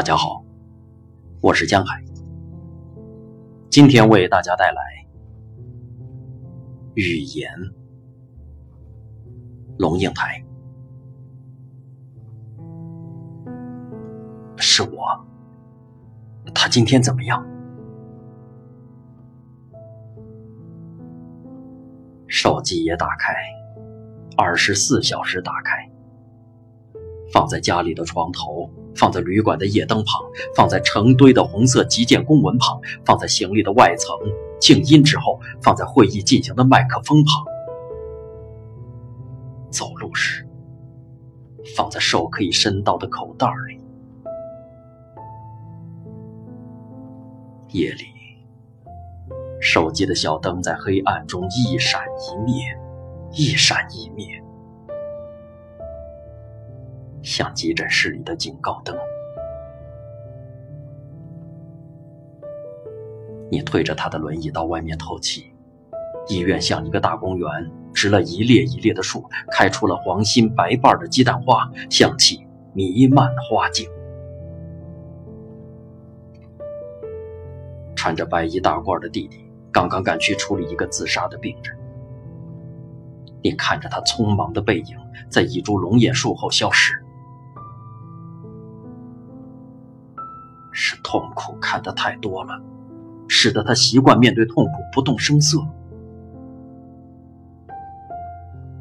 大家好，我是江海，今天为大家带来语言。龙应台，是我。他今天怎么样？手机也打开，二十四小时打开，放在家里的床头。放在旅馆的夜灯旁，放在成堆的红色急件公文旁，放在行李的外层静音之后，放在会议进行的麦克风旁。走路时，放在手可以伸到的口袋里。夜里，手机的小灯在黑暗中一闪一灭，一闪一灭。像急诊室里的警告灯。你推着他的轮椅到外面透气。医院像一个大公园，植了一列一列的树，开出了黄心白瓣的鸡蛋花，香气弥漫花径。穿着白衣大褂的弟弟刚刚赶去处理一个自杀的病人。你看着他匆忙的背影，在一株龙眼树后消失。痛苦看得太多了，使得他习惯面对痛苦不动声色；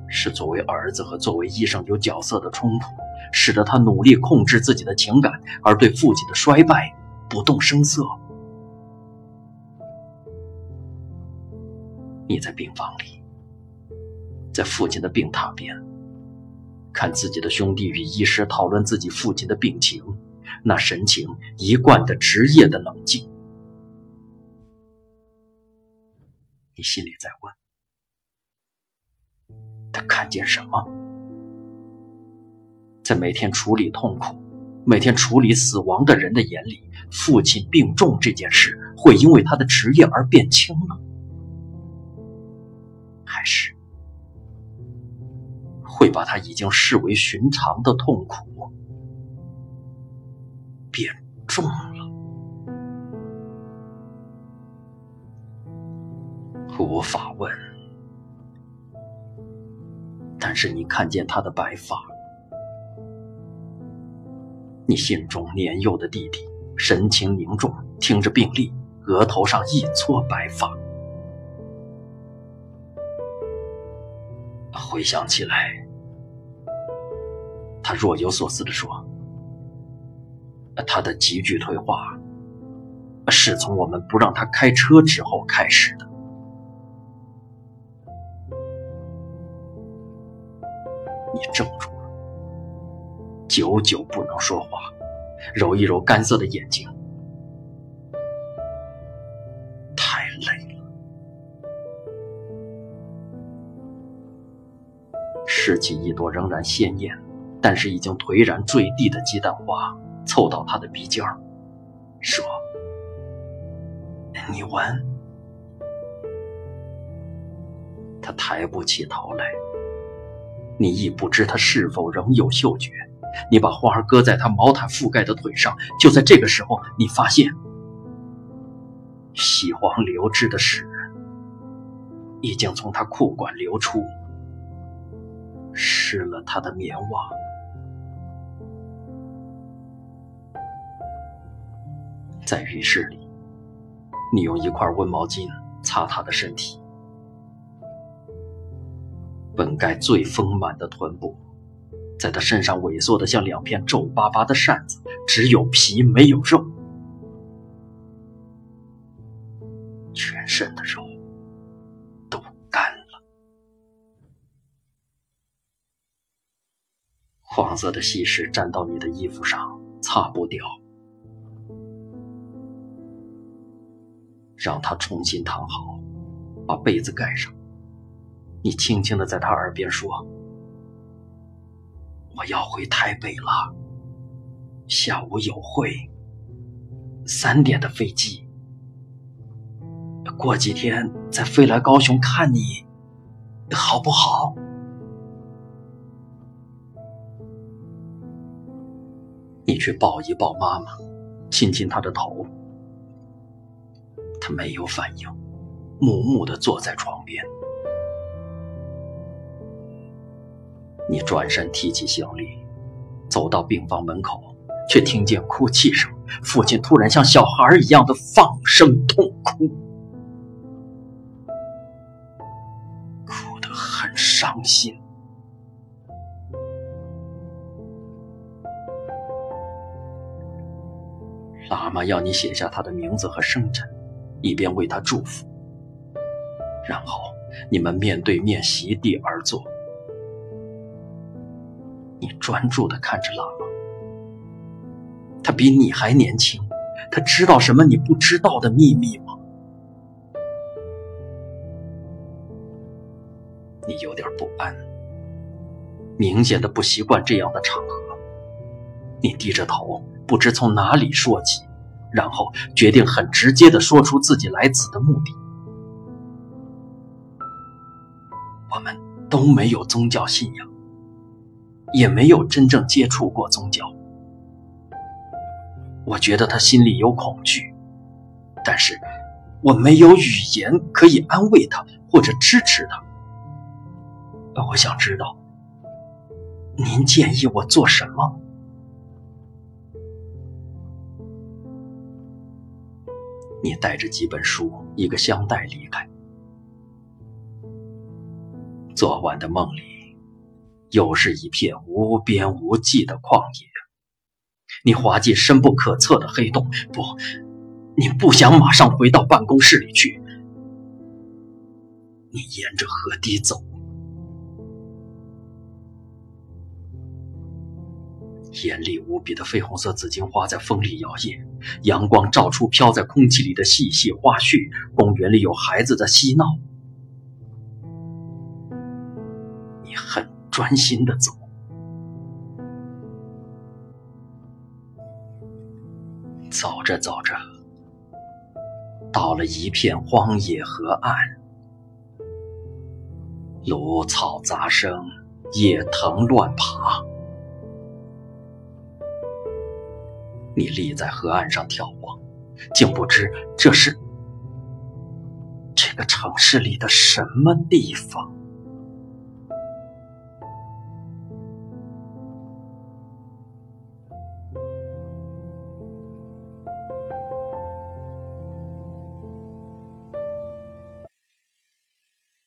是作为儿子和作为医生有角色的冲突，使得他努力控制自己的情感，而对父亲的衰败不动声色。你在病房里，在父亲的病榻边，看自己的兄弟与医师讨论自己父亲的病情。那神情一贯的职业的冷静，你心里在问：他看见什么？在每天处理痛苦、每天处理死亡的人的眼里，父亲病重这件事会因为他的职业而变轻吗，还是会把他已经视为寻常的痛苦？变重了，无法问。但是你看见他的白发，你心中年幼的弟弟神情凝重，听着病历，额头上一撮白发。回想起来，他若有所思地说。他的急剧退化，是从我们不让他开车之后开始的。你怔住了，久久不能说话，揉一揉干涩的眼睛，太累了。拾起一朵仍然鲜艳，但是已经颓然坠地的鸡蛋花。凑到他的鼻尖儿，说：“你闻。”他抬不起头来。你亦不知他是否仍有嗅觉。你把花儿搁在他毛毯覆盖的腿上。就在这个时候，你发现喜黄流汁的屎已经从他裤管流出，湿了他的棉袜。在浴室里，你用一块温毛巾擦他的身体。本该最丰满的臀部，在他身上萎缩的像两片皱巴巴的扇子，只有皮没有肉，全身的肉都干了。黄色的稀屎沾到你的衣服上，擦不掉。让他重新躺好，把被子盖上。你轻轻的在他耳边说：“我要回台北了，下午有会，三点的飞机。过几天再飞来高雄看你，好不好？”你去抱一抱妈妈，亲亲她的头。没有反应，木木的坐在床边。你转身提起行李，走到病房门口，却听见哭泣声。父亲突然像小孩一样的放声痛哭，哭得很伤心。喇嘛要你写下他的名字和生辰，一边为他祝福。然后你们面对面席地而坐。你专注的看着喇嘛，他比你还年轻，他知道什么你不知道的秘密吗？你有点不安，明显的不习惯这样的场合。你低着头，不知从哪里说起，然后决定很直接的说出自己来此的目的。我们都没有宗教信仰。也没有真正接触过宗教，我觉得他心里有恐惧，但是我没有语言可以安慰他或者支持他。我想知道，您建议我做什么？你带着几本书、一个香袋离开，昨晚的梦里。又是一片无边无际的旷野，你滑进深不可测的黑洞。不，你不想马上回到办公室里去。你沿着河堤走，艳丽无比的绯红色紫荆花在风里摇曳，阳光照出飘在空气里的细细花絮。公园里有孩子在嬉闹，你很。专心的走，走着走着，到了一片荒野河岸，芦草杂生，野藤乱爬。你立在河岸上眺望，竟不知这是这个城市里的什么地方。